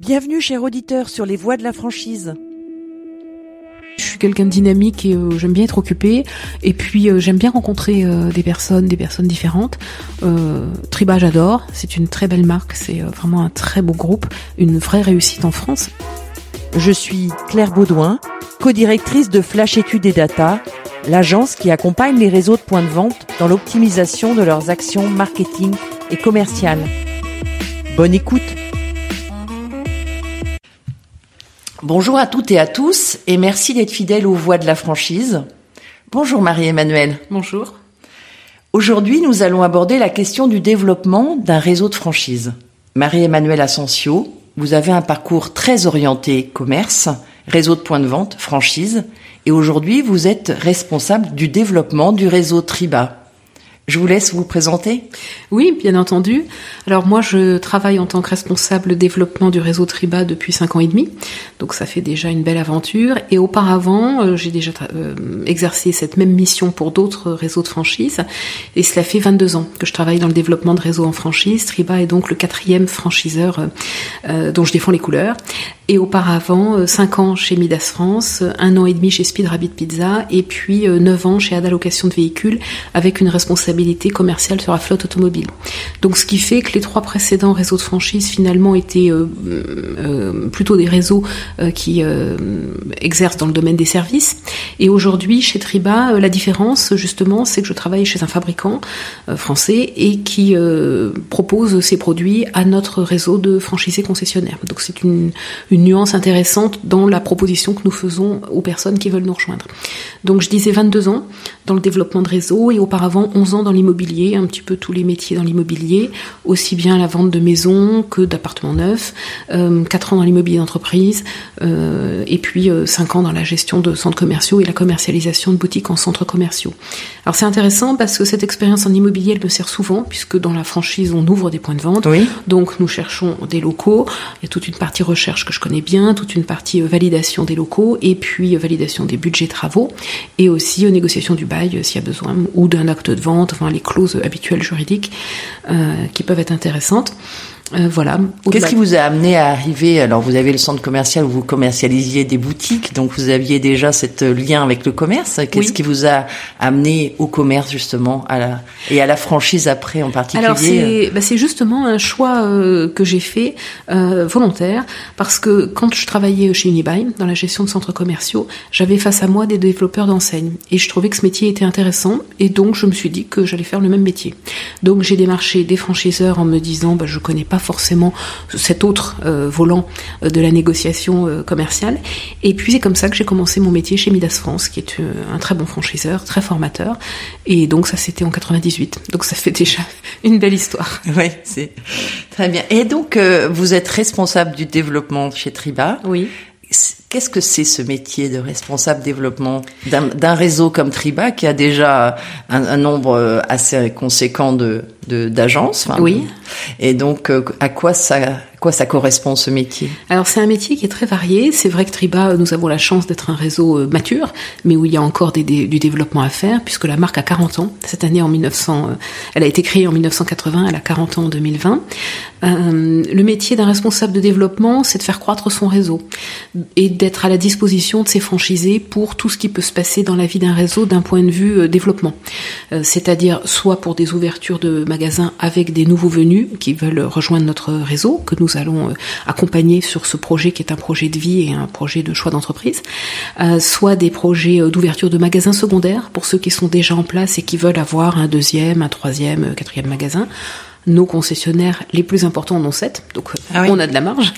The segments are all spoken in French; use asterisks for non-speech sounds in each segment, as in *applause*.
Bienvenue, cher auditeur, sur les voies de la franchise. Je suis quelqu'un de dynamique et euh, j'aime bien être occupé. Et puis euh, j'aime bien rencontrer euh, des personnes, des personnes différentes. Triba, j'adore. C'est une très belle marque. C'est vraiment un très beau groupe, une vraie réussite en France. Je suis Claire Baudouin, co-directrice de Flash Études et Data, l'agence qui accompagne les réseaux de points de vente dans l'optimisation de leurs actions marketing et commerciales. Bonne écoute. Bonjour à toutes et à tous et merci d'être fidèles aux voix de la franchise. Bonjour Marie-Emmanuelle. Bonjour. Aujourd'hui, nous allons aborder la question du développement d'un réseau de franchise. Marie-Emmanuelle Asensio, vous avez un parcours très orienté commerce, réseau de points de vente, franchise, et aujourd'hui vous êtes responsable du développement du réseau Triba. Je vous laisse vous présenter. Oui, bien entendu. Alors moi, je travaille en tant que responsable développement du réseau Triba depuis cinq ans et demi, donc ça fait déjà une belle aventure. Et auparavant, euh, j'ai déjà euh, exercé cette même mission pour d'autres réseaux de franchise, et cela fait 22 ans que je travaille dans le développement de réseaux en franchise. Triba est donc le quatrième franchiseur euh, dont je défends les couleurs. Et auparavant, euh, 5 ans chez Midas France, euh, un an et demi chez Speed Rabbit Pizza, et puis euh, 9 ans chez Ada Location de Véhicules, avec une responsabilité commerciale sur la flotte automobile. Donc ce qui fait que les trois précédents réseaux de franchise finalement étaient euh, euh, plutôt des réseaux euh, qui euh, exercent dans le domaine des services. Et aujourd'hui, chez Triba, euh, la différence justement, c'est que je travaille chez un fabricant euh, français et qui euh, propose ses produits à notre réseau de franchisés concessionnaires. Donc c'est une nuance intéressante dans la proposition que nous faisons aux personnes qui veulent nous rejoindre. Donc je disais 22 ans dans le développement de réseau et auparavant 11 ans dans l'immobilier, un petit peu tous les métiers dans l'immobilier, aussi bien la vente de maisons que d'appartements neufs, euh, 4 ans dans l'immobilier d'entreprise euh, et puis euh, 5 ans dans la gestion de centres commerciaux et la commercialisation de boutiques en centres commerciaux. Alors c'est intéressant parce que cette expérience en immobilier elle me sert souvent puisque dans la franchise on ouvre des points de vente, Oui. donc nous cherchons des locaux, il y a toute une partie recherche que je connais bien, toute une partie euh, validation des locaux et puis euh, validation des budgets travaux et aussi euh, négociation du bail s'il y a besoin ou d'un acte de vente, enfin les clauses habituelles juridiques qui peuvent être intéressantes. Euh, voilà. Qu'est-ce qui vous a amené à arriver? Alors, vous avez le centre commercial où vous commercialisiez des boutiques, donc vous aviez déjà cet lien avec le commerce. Qu'est-ce Oui. qui vous a amené au commerce justement, à la et à la franchise après en particulier? Alors c'est bah, c'est justement un choix euh, que j'ai fait euh, volontaire parce que quand je travaillais chez Unibail dans la gestion de centres commerciaux, j'avais face à moi des développeurs d'enseignes et je trouvais que ce métier était intéressant et donc je me suis dit que j'allais faire le même métier. Donc j'ai démarché des franchiseurs en me disant bah, je connais pas forcément cet autre euh, volant euh, de la négociation euh, commerciale et puis c'est comme ça que j'ai commencé mon métier chez Midas France qui est un très bon franchiseur, très formateur et donc ça c'était en 98. Donc ça fait déjà *laughs* une belle histoire. Oui, c'est très bien. Et donc, euh, vous êtes responsable du développement chez Triba. Oui. Qu'est-ce que c'est ce métier de responsable développement d'un réseau comme Triba qui a déjà un, un nombre euh, assez conséquent de d'agences enfin, Oui. Et donc, euh, à quoi ça, à quoi ça correspond ce métier? Alors c'est un métier qui est très varié. C'est vrai que Triba, nous avons la chance d'être un réseau euh, mature, mais où il y a encore des, des- du développement à faire, puisque la marque a 40 ans. Cette année, en 1900, euh, elle a été créée en 1980, elle a 40 ans en 2020. Euh, le métier d'un responsable de développement, c'est de faire croître son réseau et d'être à la disposition de ses franchisés pour tout ce qui peut se passer dans la vie d'un réseau d'un point de vue euh, développement. Euh, C'est-à-dire soit pour des ouvertures de magasins avec des nouveaux venus qui veulent rejoindre notre réseau, que nous allons euh, accompagner sur ce projet qui est un projet de vie et un projet de choix d'entreprise, soit des projets d'ouverture de magasins secondaires pour ceux qui sont déjà en place et qui veulent avoir un deuxième, un troisième, quatrième magasin. Nos concessionnaires les plus importants en ont sept, donc Ah oui. on a de la marge.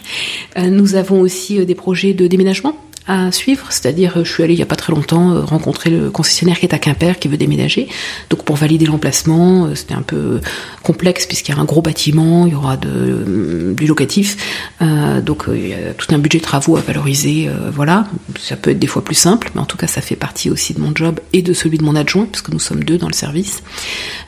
Euh, nous avons aussi euh, des projets de déménagement à suivre, c'est-à-dire je suis allée il y a pas très longtemps rencontrer le concessionnaire qui est à Quimper qui veut déménager. Donc pour valider l'emplacement, c'était un peu complexe puisqu'il y a un gros bâtiment, il y aura de, du locatif, donc il y a tout un budget de travaux à valoriser. voilà, ça peut être des fois plus simple, mais en tout cas ça fait partie aussi de mon job et de celui de mon adjoint puisque nous sommes deux dans le service.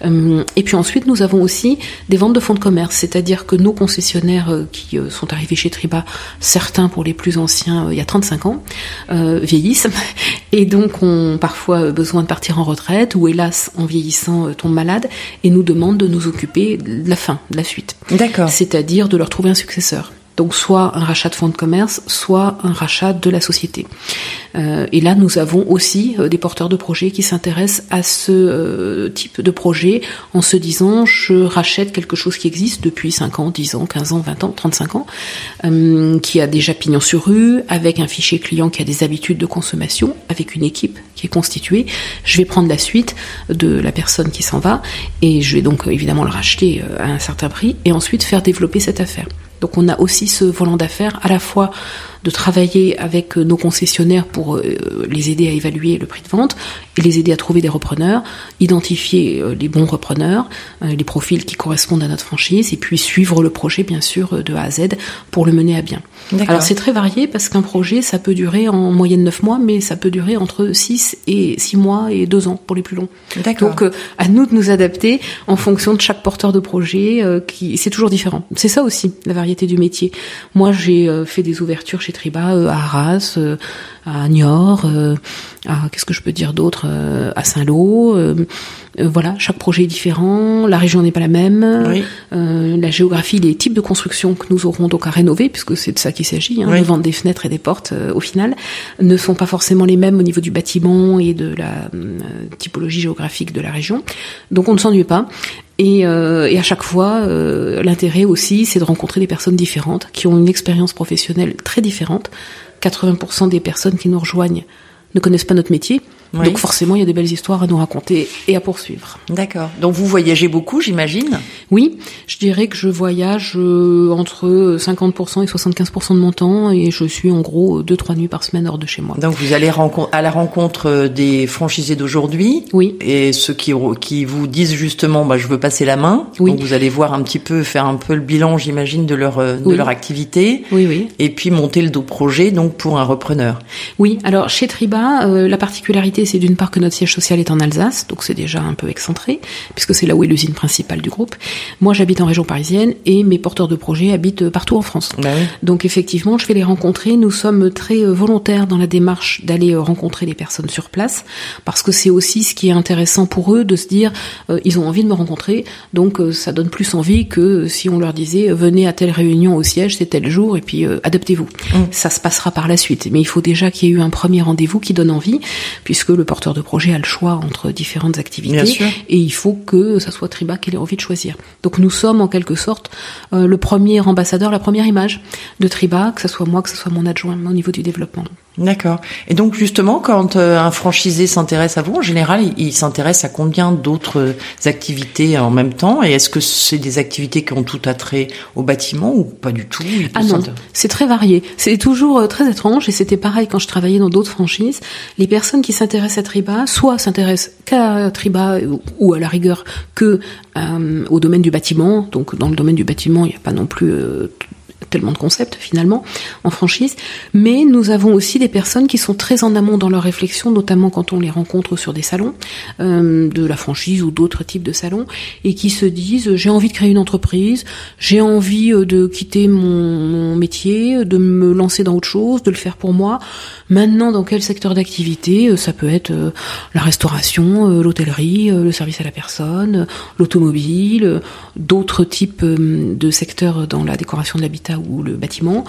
et puis ensuite nous avons aussi des ventes de fonds de commerce, c'est-à-dire que nos concessionnaires qui sont arrivés chez Triba, certains pour les plus anciens il y a 35 ans, euh, vieillissent *laughs* et donc ont parfois besoin de partir en retraite ou hélas en vieillissant euh, tombent malades et nous demandent de nous occuper de la fin, de la suite. D'accord. C'est-à-dire de leur trouver un successeur. Donc soit un rachat de fonds de commerce, soit un rachat de la société. Euh, et là, nous avons aussi euh, des porteurs de projets qui s'intéressent à ce euh, type de projet en se disant je rachète quelque chose qui existe depuis 5 ans, 10 ans, 15 ans, 20 ans, 35 ans, qui a déjà pignon sur rue, avec un fichier client qui a des habitudes de consommation, avec une équipe qui est constituée. Je vais prendre la suite de la personne qui s'en va et je vais donc évidemment le racheter à un certain prix et ensuite faire développer cette affaire. Donc on a aussi ce volant d'affaires à la fois de travailler avec nos concessionnaires pour euh, les aider à évaluer le prix de vente et les aider à trouver des repreneurs, identifier euh, les bons repreneurs, euh, les profils qui correspondent à notre franchise et puis suivre le projet bien sûr de A à Z pour le mener à bien. Alors c'est très varié parce qu'un projet ça peut durer en moyenne 9 mois mais ça peut durer entre 6 et 6 mois et 2 ans pour les plus longs. Donc à nous de nous adapter en fonction de chaque porteur de projet qui c'est toujours différent. C'est ça aussi la variété du métier. Moi j'ai fait des ouvertures chez Triba euh, à Arras, euh, à Niort, euh, à qu'est-ce que je peux dire d'autre, à Saint-Lô. voilà, chaque projet est différent, la région n'est pas la même, la géographie, les types de construction que nous aurons donc à rénover, puisque c'est de ça qu'il s'agit, hein, de vendre des fenêtres et des portes au final, ne sont pas forcément les mêmes au niveau du bâtiment et de la typologie géographique de la région. Donc on ne s'ennuie pas. Et, et, à chaque fois, l'intérêt aussi, c'est de rencontrer des personnes différentes qui ont une expérience professionnelle très différente. 80% des personnes qui nous rejoignent ne connaissent pas notre métier. Donc forcément, il y a des belles histoires à nous raconter et à poursuivre. D'accord. Donc vous voyagez beaucoup, j'imagine? Oui, je dirais que je voyage euh, entre 50% et 75% de mon temps et je suis en gros 2-3 nuits par semaine hors de chez moi. Donc vous allez à la rencontre des franchisés d'aujourd'hui Oui. Et ceux qui, qui vous disent justement, bah, je veux passer la main. Oui. Donc vous allez voir un petit peu, faire un peu le bilan, j'imagine, de leur, de leur activité. Oui, oui. Et puis monter le dos projet, donc pour un repreneur. Oui, alors chez Triba, euh, la particularité c'est d'une part que notre siège social est en Alsace, donc c'est déjà un peu excentré, puisque c'est là où est l'usine principale du groupe. Moi, j'habite en région parisienne et mes porteurs de projets habitent partout en France. Bah donc effectivement, je vais les rencontrer. Nous sommes très euh, volontaires dans la démarche d'aller euh, rencontrer les personnes sur place, parce que c'est aussi ce qui est intéressant pour eux de se dire, euh, ils ont envie de me rencontrer, donc ça donne plus envie que si on leur disait, venez à telle réunion au siège, c'est tel jour, et puis adaptez-vous. Mm. Ça se passera par la suite, mais il faut déjà qu'il y ait eu un premier rendez-vous qui donne envie, puisque le porteur de projet a le choix entre différentes activités et il faut que ça soit Triba qui ait envie de choisir. Donc nous sommes en quelque sorte euh, le premier ambassadeur, la première image de Triba, que ce soit moi, que ce soit mon adjoint au niveau du développement. D'accord. Et donc justement, quand euh, un franchisé s'intéresse à vous, en général, il, s'intéresse à combien d'autres activités en même temps? Et est-ce que c'est des activités qui ont tout attrait au bâtiment ou pas du tout? Ah non, c'est très varié. C'est toujours euh, très étrange et c'était pareil quand je travaillais dans d'autres franchises. Les personnes qui s'intéressent à Triba, soit s'intéressent qu'à Triba ou à la rigueur que euh, au domaine du bâtiment. Donc dans le domaine du bâtiment, il n'y a pas non plus tellement de concepts finalement en franchise, mais nous avons aussi des personnes qui sont très en amont dans leur réflexion, notamment quand on les rencontre sur des salons euh, de la franchise ou d'autres types de salons, et qui se disent j'ai envie de créer une entreprise, j'ai envie euh, de quitter mon, métier, de me lancer dans autre chose, de le faire pour moi. Maintenant, dans quel secteur d'activité euh, Ça peut être la restauration, l'hôtellerie, le service à la personne, l'automobile, d'autres types de secteurs dans la décoration de l'habitat ou le bâtiment.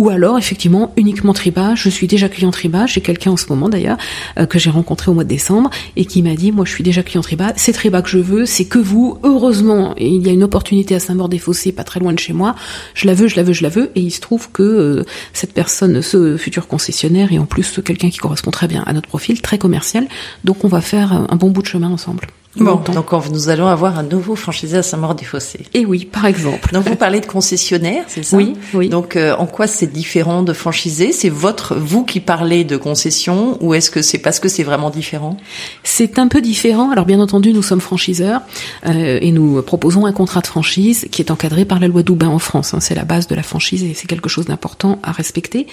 Ou alors, effectivement, uniquement Triba. Je suis déjà client Triba. J'ai quelqu'un en ce moment, d'ailleurs, euh, que j'ai rencontré au mois de décembre et qui m'a dit, moi, je suis déjà client Triba. C'est Triba que je veux. C'est que vous. Heureusement, il y a une opportunité à Saint-Maur-des-Fossés, pas très loin de chez moi. Je la veux, je la veux, je la veux. Et il se trouve que euh, cette personne, ce futur concessionnaire, est en plus quelqu'un qui correspond très bien à notre profil, très commercial. Donc, on va faire un bon bout de chemin ensemble. Bon, donc nous allons avoir un nouveau franchisé à Saint-Maur-des-Fossés. Et oui, par exemple. Donc vous parlez de concessionnaire, c'est ça? Oui, oui. Donc euh, en quoi c'est différent de franchisé? C'est votre vous qui parlez de concession ou est-ce que c'est parce que c'est vraiment différent? C'est un peu différent. Alors bien entendu, nous sommes franchiseurs euh, et nous proposons un contrat de franchise qui est encadré par la loi Doubin en France. Hein. C'est la base de la franchise et c'est quelque chose d'important à respecter.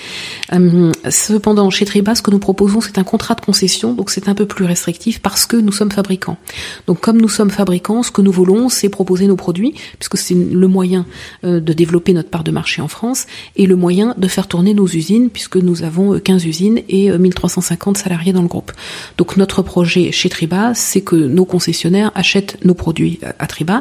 Euh, cependant, chez Triba, ce que nous proposons, c'est un contrat de concession, donc c'est un peu plus restrictif parce que nous sommes fabricants. Donc comme nous sommes fabricants, ce que nous voulons, c'est proposer nos produits, puisque c'est le moyen euh, de développer notre part de marché en France, et le moyen de faire tourner nos usines, puisque nous avons 15 euh, usines et 1350 euh, salariés dans le groupe. Donc notre projet chez Triba, c'est que nos concessionnaires achètent nos produits à Triba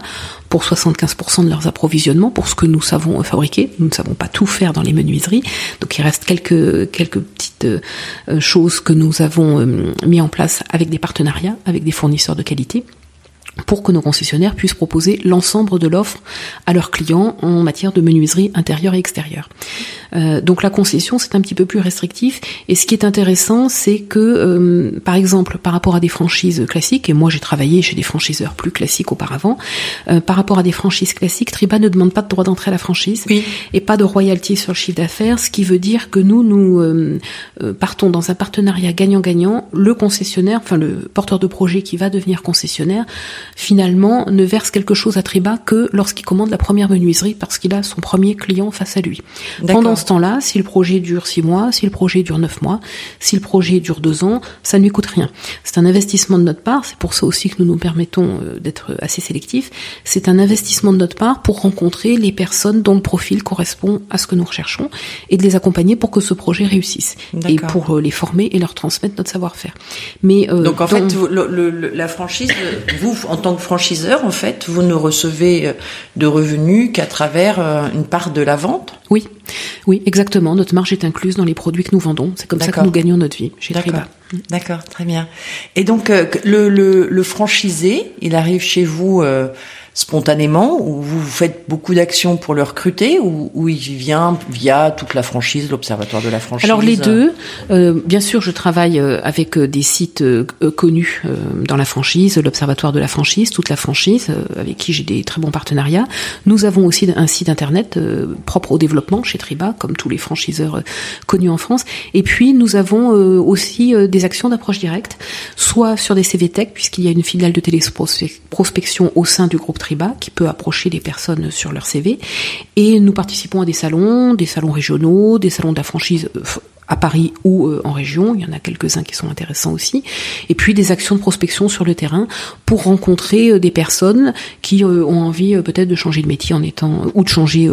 pour 75% de leurs approvisionnements, pour ce que nous savons fabriquer. Nous ne savons pas tout faire dans les menuiseries, donc il reste quelques quelques petites choses que nous avons mis en place avec des partenariats, avec des fournisseurs de qualité pour que nos concessionnaires puissent proposer l'ensemble de l'offre à leurs clients en matière de menuiserie intérieure et extérieure. Euh, donc la concession, c'est un petit peu plus restrictif. Et ce qui est intéressant, c'est que, euh, par exemple, par rapport à des franchises classiques, et moi j'ai travaillé chez des franchiseurs plus classiques auparavant, euh, par rapport à des franchises classiques, Triba ne demande pas de droit d'entrée à la franchise et pas de royalty sur le chiffre d'affaires, ce qui veut dire que nous, nous partons dans un partenariat gagnant-gagnant. Le concessionnaire, enfin le porteur de projet qui va devenir concessionnaire, finalement ne verse quelque chose à Triba que lorsqu'il commande la première menuiserie parce qu'il a son premier client face à lui. Pendant ce temps-là, si le projet dure six mois, si le projet dure neuf mois, si le projet dure deux ans, ça ne lui coûte rien. C'est un investissement de notre part, c'est pour ça aussi que nous nous permettons euh, d'être assez sélectifs. C'est un investissement de notre part pour rencontrer les personnes dont le profil correspond à ce que nous recherchons et de les accompagner pour que ce projet réussisse et pour euh, les former et leur transmettre notre savoir-faire. Mais euh, donc en fait, la franchise, vous en tant que franchiseur, en fait, vous ne recevez de revenus qu'à travers une part de la vente? Oui, oui, exactement. Notre marge est incluse dans les produits que nous vendons. C'est comme ça que nous gagnons notre vie chez Triba. D'accord, très bien. Et donc euh, le, le, le, franchisé, il arrive chez vous euh, spontanément ou vous faites beaucoup d'actions pour le recruter ou, ou, il vient via toute la franchise, l'observatoire de la franchise Alors les deux. Euh, bien sûr, je travaille euh, avec euh, des sites connus dans la franchise, l'observatoire de la franchise, toute la franchise, avec qui j'ai des très bons partenariats. Nous avons aussi un site internet propre au développement chez Triba, comme tous les franchiseurs connus en France. Et puis nous avons aussi des actions d'approche directe, soit sur des CVTech, puisqu'il y a une filiale de téléprospection au sein du groupe qui peut approcher les personnes sur leur CV. Et nous participons à des salons, des salons régionaux, des salons de euh, à Paris ou euh, en région. Il y en a quelques-uns qui sont intéressants aussi. Et puis des actions de prospection sur le terrain pour rencontrer euh, des personnes qui ont envie peut-être de changer de métier en étant ou de changer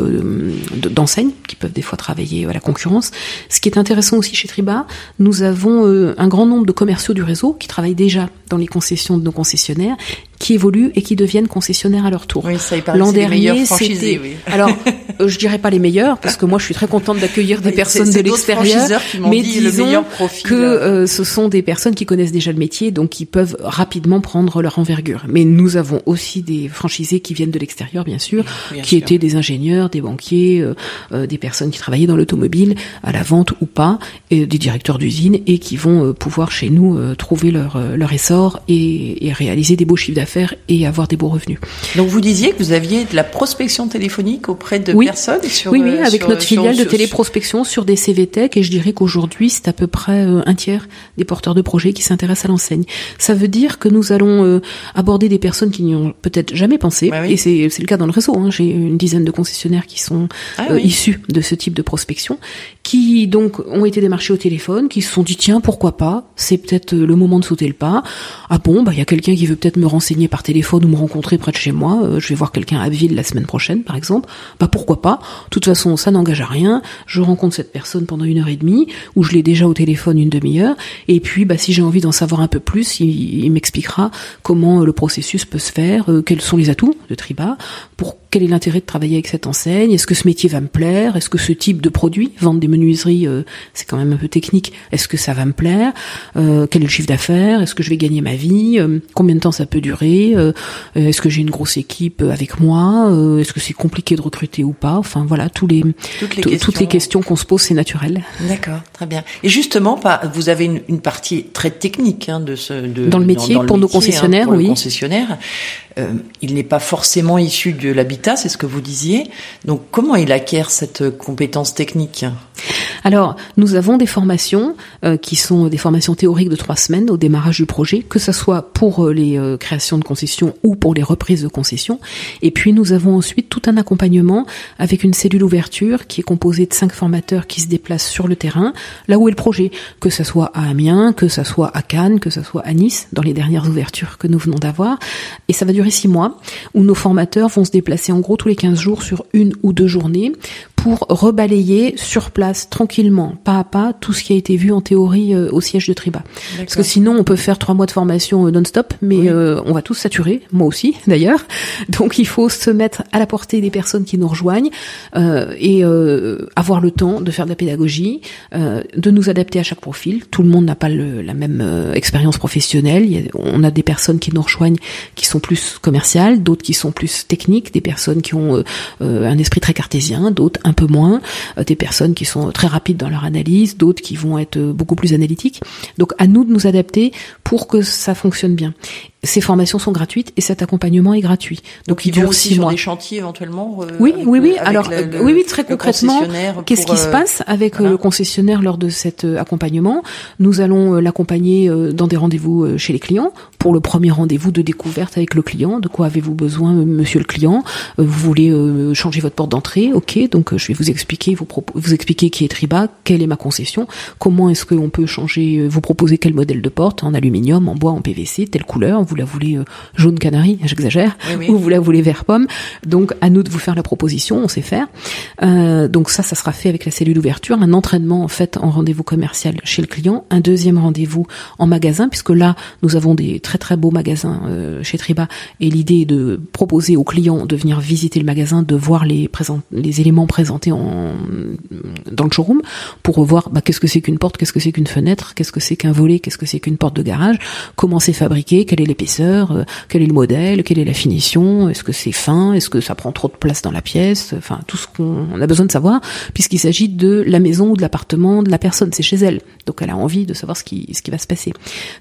d'enseigne, qui peuvent des fois travailler à la concurrence. Ce qui est intéressant aussi chez Triba, nous avons un grand nombre de commerciaux du réseau qui travaillent déjà dans les concessions de nos concessionnaires qui évoluent et qui deviennent concessionnaires à leur tour. Oui, ça L'an dernier, c'était oui. alors *laughs* euh, je dirais pas les meilleurs parce que moi je suis très contente d'accueillir des personnes de l'extérieur, mais disons que euh, ce sont des personnes qui connaissent déjà le métier donc qui peuvent rapidement prendre leur envergure. Mais nous avons aussi des franchisés qui viennent de l'extérieur bien sûr, qui étaient des ingénieurs, des banquiers, euh, des personnes qui travaillaient dans l'automobile à la vente ou pas, et des directeurs d'usine et qui vont pouvoir chez nous trouver leur leur essor et, et réaliser des beaux chiffres d'affaires et avoir des beaux revenus. Donc vous disiez que vous aviez de la prospection téléphonique auprès de personnes sur, Oui, oui, euh, avec notre filiale de téléprospection sur des CVTech et je dirais qu'aujourd'hui c'est à peu près euh, un tiers des porteurs de projets qui s'intéressent à l'enseigne. Ça veut dire que nous allons euh, aborder des personnes qui n'y ont peut-être jamais pensé bah et c'est le cas dans le réseau. Hein. J'ai une dizaine de concessionnaires qui sont ah issus de ce type de prospection, qui donc ont été démarchés au téléphone, qui se sont dit tiens pourquoi pas, c'est peut-être le moment de sauter le pas. Ah bon, bah il y a quelqu'un qui veut peut-être me renseigner par téléphone ou me rencontrer près de chez moi, euh, je vais voir quelqu'un à Ville la semaine prochaine par exemple, bah pourquoi pas De toute façon, ça n'engage à rien. Je rencontre cette personne pendant une heure et demie, ou je l'ai déjà au téléphone une demi-heure, et puis bah si j'ai envie d'en savoir un peu plus, il, m'expliquera comment euh, le processus peut se faire, euh, quels sont les atouts de Triba, pour quel est l'intérêt de travailler avec cette enseigne? Est-ce que ce métier va me plaire? Est-ce que ce type de produit, vendre des menuiseries, euh, c'est quand même un peu technique. Est-ce que ça va me plaire? Euh, Quel est le chiffre d'affaires? Est-ce que je vais gagner ma vie? Euh, Combien de temps ça peut durer? Est-ce que j'ai une grosse équipe avec moi? Est-ce que c'est compliqué de recruter ou pas? Enfin voilà, tous les toutes les questions, toutes les questions qu'on se pose, c'est naturel. D'accord, très bien. Et justement, vous avez une, une partie très technique hein, de ce de, dans le métier pour nos hein, concessionnaires, pour oui. concessionnaires. Euh, il n'est pas forcément issu de l'habitat, c'est ce que vous disiez. Donc comment il acquiert cette compétence technique alors, nous avons des formations euh, qui sont des formations théoriques de trois semaines au démarrage du projet, que ce soit pour euh, les euh, créations de concessions ou pour les reprises de concessions. Et puis, nous avons ensuite tout un accompagnement avec une cellule ouverture qui est composée de cinq formateurs qui se déplacent sur le terrain, là où est le projet, que ce soit à Amiens, que ce soit à Cannes, que ce soit à Nice, dans les dernières ouvertures que nous venons d'avoir. Et ça va durer six mois, où nos formateurs vont se déplacer en gros tous les 15 jours sur une ou deux journées pour rebalayer sur place tranquillement, pas à pas, tout ce qui a été vu en théorie euh, au siège de Triba. Parce que sinon, on peut faire trois mois de formation euh, non-stop, mais euh, on va tous saturer, moi aussi *laughs* d'ailleurs. Donc il faut se mettre à la portée des personnes qui nous rejoignent et avoir le temps de faire de la pédagogie, de nous adapter à chaque profil. Tout le monde n'a pas le, la même expérience professionnelle. on a des personnes qui nous rejoignent qui sont plus commerciales, d'autres qui sont plus techniques, des personnes qui ont un esprit très cartésien, d'autres un peu moins, euh, des personnes qui sont très rapides dans leur analyse, d'autres qui vont être euh, beaucoup plus analytiques. Donc à nous de nous adapter pour que ça fonctionne bien ces formations sont gratuites et cet accompagnement est gratuit. Donc, il ils vont aussi sur des chantiers éventuellement. Euh, oui, oui, oui. Alors, oui, oui, très concrètement, qu'est-ce qui se passe avec le concessionnaire lors de cet accompagnement? Nous allons l'accompagner dans des rendez-vous chez les clients pour le premier rendez-vous de découverte avec le client. De quoi avez-vous besoin, monsieur le client? Vous voulez changer votre porte d'entrée? Ok, donc je vais vous expliquer, vous, vous expliquer qui est Triba, quelle est ma concession, comment est-ce qu'on peut changer, vous proposer quel modèle de porte? En aluminium, en bois, en PVC, telle couleur, vous la voulez euh, jaune canari, j'exagère, ou vous la voulez vert pomme. Donc à nous de vous faire la proposition, on sait faire. Euh, donc ça, ça sera fait avec la cellule d'ouverture, un entraînement en fait en rendez-vous commercial chez le client, un deuxième rendez-vous en magasin, puisque là nous avons des très très beaux magasins euh, chez Triba, et l'idée est de proposer aux clients de venir visiter le magasin, de voir les présent les éléments présentés en dans le showroom pour voir bah, qu'est-ce que c'est qu'une porte, qu'est-ce que c'est qu'une fenêtre, qu'est-ce que c'est qu'un volet, qu'est-ce que c'est qu'une porte de garage, comment c'est fabriqué, quelle est l'épaisseur, euh, quel est le modèle, quelle est la finition, est-ce que c'est fin, est-ce que ça prend trop de place dans la pièce, enfin tout ce qu'on a besoin de savoir, puisqu'il s'agit de la maison ou de l'appartement de la personne, c'est chez elle, donc elle a envie de savoir ce qui, ce qui va se passer.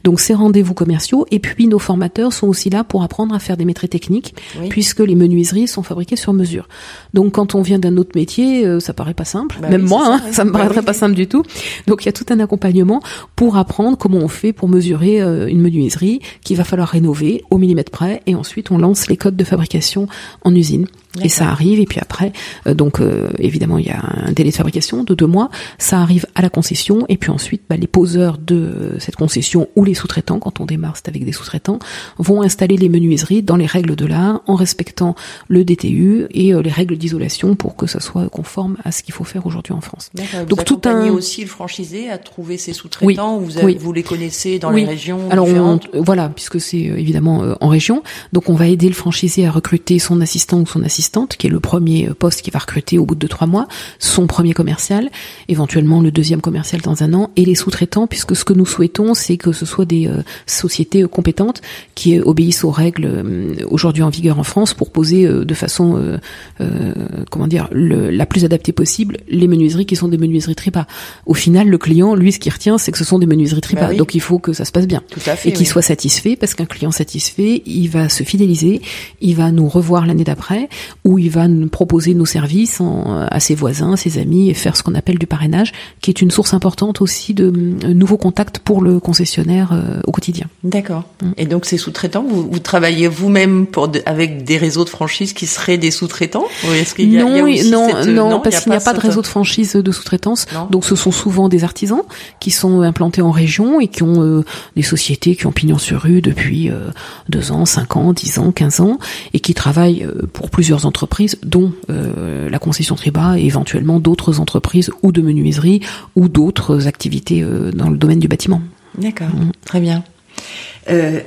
Donc ces rendez-vous commerciaux, et puis nos formateurs sont aussi là pour apprendre à faire des métiers techniques, puisque les menuiseries sont fabriquées sur mesure. Donc quand on vient d'un autre métier, euh, ça paraît pas simple, bah même moi, ça, hein, ça me bah paraîtrait pas simple du tout. Donc il y a tout un accompagnement pour apprendre comment on fait pour mesurer euh, une menuiserie qu'il va falloir rénover au millimètre près et ensuite on lance les codes de fabrication en usine. Et ça arrive, et puis après, euh, donc euh, évidemment il y a un délai de fabrication de deux mois, ça arrive à la concession, et puis ensuite bah, les poseurs de euh, cette concession ou les sous-traitants, quand on démarre c'est avec des sous-traitants, vont installer les menuiseries dans les règles de l'art, en respectant le DTU et les règles d'isolation pour que ça soit conforme à ce qu'il faut faire aujourd'hui en France. Donc tout un aussi le franchisé à trouver ses sous-traitants, vous, vous les connaissez dans les régions Alors voilà, puisque c'est évidemment en région, donc on va aider le franchisé à recruter son assistant ou son assistant qui est le premier poste qui va recruter au bout de trois mois, son premier commercial, éventuellement le deuxième commercial dans un an, et les sous-traitants, puisque ce que nous souhaitons, c'est que ce soit des euh, sociétés compétentes qui obéissent aux règles euh, aujourd'hui en vigueur en France pour poser euh, de façon, comment dire, la plus adaptée possible les menuiseries qui sont des menuiseries tripa. Au final, le client, lui, ce qu'il retient, c'est que ce sont des menuiseries tripa, bah donc il faut que ça se passe bien. Tout à fait, et qu'il soit satisfait, parce qu'un client satisfait, il va se fidéliser, il va nous revoir l'année d'après, où il va nous proposer nos services à ses voisins, ses amis, et faire ce qu'on appelle du parrainage, qui est une source importante aussi de euh, nouveaux contacts pour le concessionnaire euh, au quotidien. D'accord. Mm. Et donc ces sous-traitants, vous, vous travaillez vous-même pour avec des réseaux de franchise qui seraient des sous-traitants? Y a, non, il y a non, cette... non, non, parce qu'il n'y a, pas, de réseau de franchise de sous-traitance. Donc ce sont souvent des artisans qui sont implantés en région et qui ont euh, des sociétés qui ont pignon sur rue depuis deux ans, cinq ans, dix ans, quinze ans, et qui travaillent pour plusieurs entreprises, dont euh, la concession Triba et éventuellement d'autres entreprises ou de menuiserie ou d'autres activités euh, dans le domaine du bâtiment. D'accord, mm. très bien. Euh,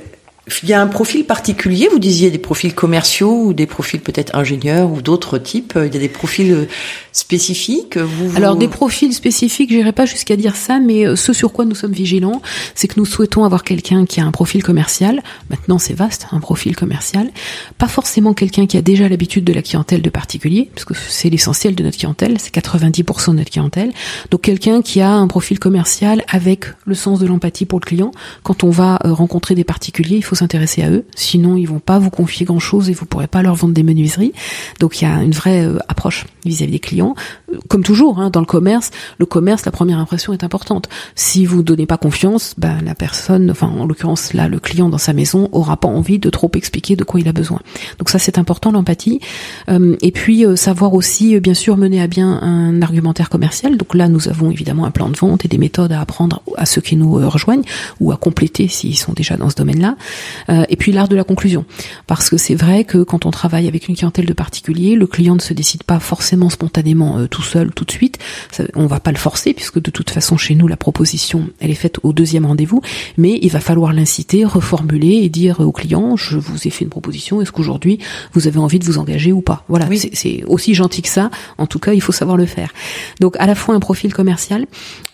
Il y a un profil particulier, vous disiez des profils commerciaux ou des profils peut-être ingénieurs ou d'autres types. Il y a des profils spécifiques. Vous, Alors des profils spécifiques, j'irai pas jusqu'à dire ça, mais euh, ce sur quoi nous sommes vigilants, c'est que nous souhaitons avoir quelqu'un qui a un profil commercial. Maintenant, c'est vaste, un profil commercial. Pas forcément quelqu'un qui a déjà l'habitude de la clientèle de particulier, parce que c'est l'essentiel de notre clientèle, c'est 90% de notre clientèle. Donc quelqu'un qui a un profil commercial avec le sens de l'empathie pour le client. Quand on va euh, rencontrer des particuliers, il faut s'intéresser à eux, sinon ils vont pas vous confier grand chose et vous pourrez pas leur vendre des menuiseries. Donc il y a une vraie euh, approche vis-à-vis des clients. Euh, comme toujours, hein, dans le commerce, le commerce, la première impression est importante. Si vous donnez pas confiance, ben la personne, enfin en l'occurrence là, le client dans sa maison aura pas envie de trop expliquer de quoi il a besoin. Donc ça c'est important l'empathie. Euh, et puis savoir aussi bien sûr mener à bien un argumentaire commercial. Donc là nous avons évidemment un plan de vente et des méthodes à apprendre à ceux qui nous rejoignent ou à compléter s'ils sont déjà dans ce domaine-là. Euh, et puis l'art de la conclusion. Parce que c'est vrai que quand on travaille avec une clientèle de particuliers, le client ne se décide pas forcément spontanément euh, tout seul tout de suite. Ça, on va pas le forcer puisque de toute façon chez nous la proposition elle est faite au deuxième rendez-vous, mais il va falloir l'inciter, reformuler et dire au client je vous ai fait une proposition, est-ce qu'aujourd'hui vous avez envie de vous engager ou pas? Voilà, c'est aussi gentil que ça. En tout cas, il faut savoir le faire. Donc à la fois un profil commercial,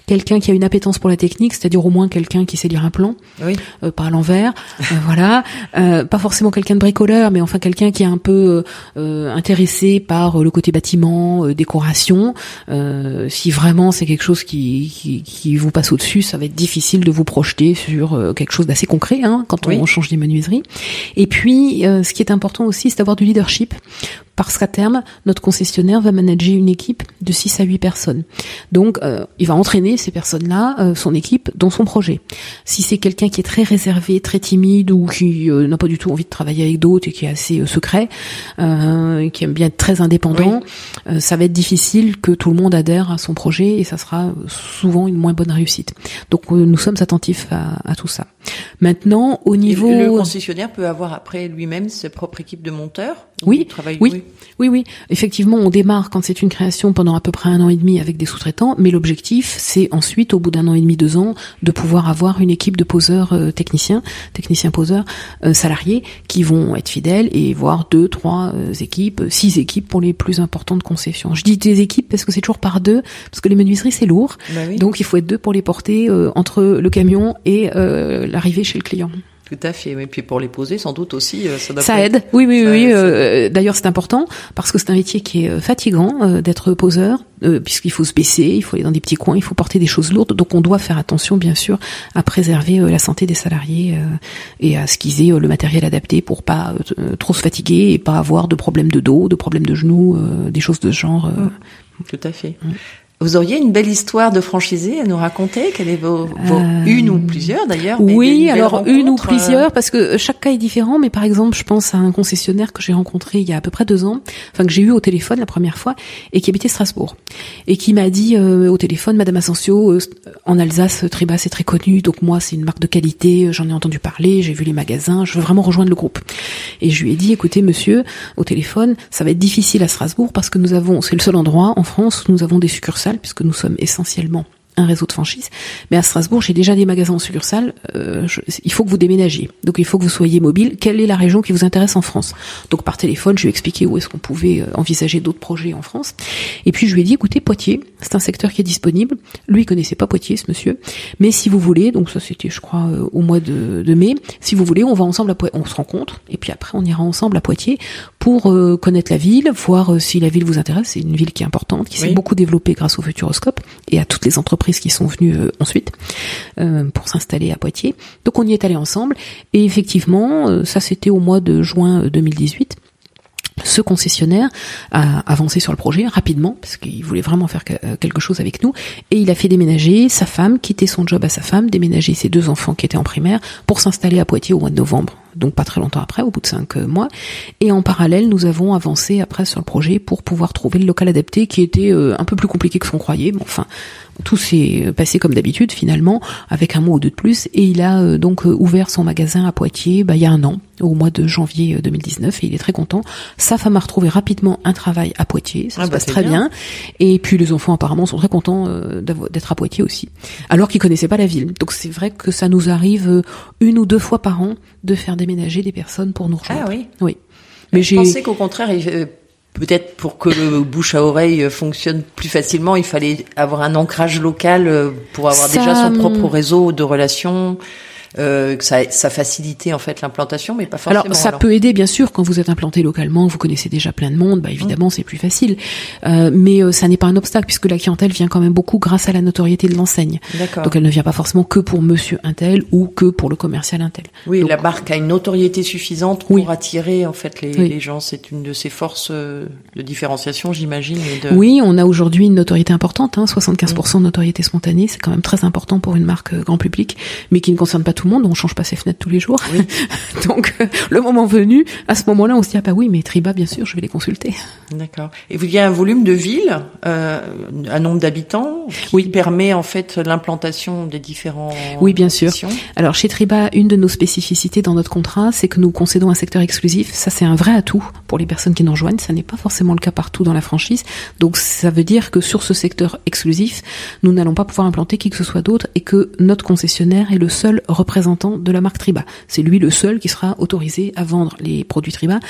quelqu'un qui a une appétence pour la technique, c'est-à-dire au moins quelqu'un qui sait lire un plan, oui. euh, pas à l'envers, euh, *laughs* voilà, euh, pas forcément quelqu'un de bricoleur, mais enfin quelqu'un qui est un peu euh, intéressé par le côté bâtiment, décoration. si vraiment c'est quelque chose qui, qui, qui vous passe au-dessus, ça va être difficile de vous projeter sur quelque chose d'assez concret hein, quand on change des menuiseries. Et puis, ce qui est important aussi, c'est d'avoir du leadership parce qu'à terme, notre concessionnaire va manager une équipe de 6 à 8 personnes. Donc, euh, il va entraîner ces personnes-là, euh, son équipe, dans son projet. Si c'est quelqu'un qui est très réservé, très timide ou qui euh, n'a pas du tout envie de travailler avec d'autres et qui est assez secret, qui aime bien être très indépendant, ça va être difficile que tout le monde adhère à son projet et ça sera souvent une moins bonne réussite. Donc, nous sommes attentifs à, à tout ça. Maintenant, au niveau... le concessionnaire peut avoir après lui-même sa propre équipe de monteurs oui, oui, oui, oui. Effectivement, on démarre quand c'est une création pendant à peu près un an et demi avec des sous-traitants, mais l'objectif, c'est ensuite, au bout d'un an et demi, deux ans, de pouvoir avoir une équipe de poseurs euh, techniciens, techniciens poseurs euh, salariés, qui vont être fidèles et voir deux, trois euh, équipes, six équipes pour les plus importantes conceptions. Je dis des équipes parce que c'est toujours par deux, parce que les menuiseries c'est lourd, bah donc il faut être deux pour les porter entre le camion et l'arrivée chez le client. Tout à fait. Et puis pour les poser, sans doute aussi, euh, ça, aide. Oui, oui, oui. Euh, D'ailleurs, c'est important parce que c'est un métier qui est euh, fatigant euh, d'être poseur, puisqu'il faut se baisser, il faut aller dans des petits coins, il faut porter des choses lourdes. Donc, on doit faire attention, bien sûr, à préserver la santé des salariés et à ce qu'ils aient le matériel adapté pour pas trop se fatiguer et pas avoir de problèmes de dos, de problèmes de genoux, des choses de ce genre. Tout à fait. Vous auriez une belle histoire de franchisé à nous raconter Quelle est vos, euh, une ou plusieurs d'ailleurs Oui, alors une ou plusieurs parce que chaque cas est différent. Mais par exemple, je pense à un concessionnaire que j'ai rencontré il y a à peu près deux ans, enfin que j'ai eu au téléphone la première fois et qui habitait Strasbourg et qui m'a dit euh, au téléphone, Madame Asensio, euh, en Alsace, Triba c'est très connu, donc moi c'est une marque de qualité, j'en ai entendu parler, j'ai vu les magasins, je veux vraiment rejoindre le groupe. Et je lui ai dit, écoutez monsieur, au téléphone, ça va être difficile à Strasbourg parce que nous avons, c'est le seul endroit en France où nous avons des succursales puisque nous sommes essentiellement un réseau de franchise. Mais à Strasbourg, j'ai déjà des magasins en succursale. Euh, il faut que vous déménagiez. Donc il faut que vous soyez mobile. Quelle est la région qui vous intéresse en France? Donc par téléphone, je lui ai expliqué où est-ce qu'on pouvait euh, envisager d'autres projets en France. Et puis je lui ai dit, écoutez, Poitiers, c'est un secteur qui est disponible. Lui, il connaissait pas Poitiers, ce monsieur. Mais si vous voulez, donc ça c'était, je crois, euh, au mois de, de, mai. Si vous voulez, on va ensemble à Poitiers. On se rencontre. Et puis après, on ira ensemble à Poitiers pour euh, connaître la ville, voir si la ville vous intéresse. C'est une ville qui est importante, qui s'est beaucoup développée grâce au Futuroscope et à toutes les entreprises qui sont venues euh, ensuite euh, pour s'installer à Poitiers. Donc on y est allé ensemble. Et effectivement, euh, ça c'était au mois de juin 2018 ce concessionnaire a avancé sur le projet rapidement parce qu'il voulait vraiment faire quelque chose avec nous. Et il a fait déménager sa femme, quitter son job à sa femme, déménager ses deux enfants qui étaient en primaire pour s'installer à Poitiers au mois de novembre donc pas très longtemps après, au bout de cinq euh, mois. Et en parallèle, nous avons avancé après sur le projet pour pouvoir trouver le local adapté qui était euh, un peu plus compliqué que ce qu'on croyait. Mais enfin, tout s'est passé comme d'habitude finalement, avec un mot ou deux de plus, et il a euh, donc euh, ouvert son magasin à Poitiers bah, il y a un an, au mois de janvier 2019, et il est très content. Sa femme a retrouvé rapidement un travail à Poitiers, ça Ah se bah, passe très bien. bien. et puis les enfants apparemment sont très contents euh, d'être à Poitiers aussi, alors qu'ils connaissaient pas la ville. Donc c'est vrai que ça nous arrive euh, une ou deux fois par an de faire déménager des personnes pour nous rejoindre. Ah oui. Oui. Mais je pensais qu'au contraire, euh, peut-être pour que le bouche à oreille euh, fonctionne plus facilement, il fallait avoir un ancrage local euh, pour avoir Ça, déjà son propre hum. réseau de relations, euh, ça, ça facilitait en fait l'implantation, mais pas forcément. Alors ça peut aider bien sûr quand vous êtes implanté localement, vous connaissez déjà plein de monde, bah évidemment c'est plus facile. Euh, mais euh, ça n'est pas un obstacle puisque la clientèle vient quand même beaucoup grâce à la notoriété de l'enseigne. D'accord. Donc elle ne vient pas forcément que pour Monsieur Intel ou que pour le commercial Intel. Oui, Donc, la marque a une notoriété suffisante pour Oui. attirer en fait les, Oui. les gens. C'est une de ses forces euh, de différenciation, j'imagine. de- Oui, on a aujourd'hui une notoriété importante, hein, 75% de notoriété spontanée, c'est quand même très important pour une marque euh, grand public, mais qui ne concerne pas tout le monde, on change pas ses fenêtres tous les jours. *laughs* Donc euh, le moment venu, à ce moment-là, on se dit ah bah oui, mais Triba, bien sûr, je vais les consulter. D'accord. Et vous, il y a un volume de ville, euh, un nombre d'habitants, qui Oui. permet en fait l'implantation des différents. Oui, bien sûr. Alors chez Triba, une de nos spécificités dans notre contrat, c'est que nous concédons un secteur exclusif. Ça, c'est un vrai atout pour les personnes qui nous rejoignent. Ça n'est pas forcément le cas partout dans la franchise. Donc ça veut dire que sur ce secteur exclusif, nous n'allons pas pouvoir implanter qui que ce soit d'autre et que notre concessionnaire est le seul représentant de la marque Triba. C'est lui le seul qui sera autorisé à vendre les produits Triba,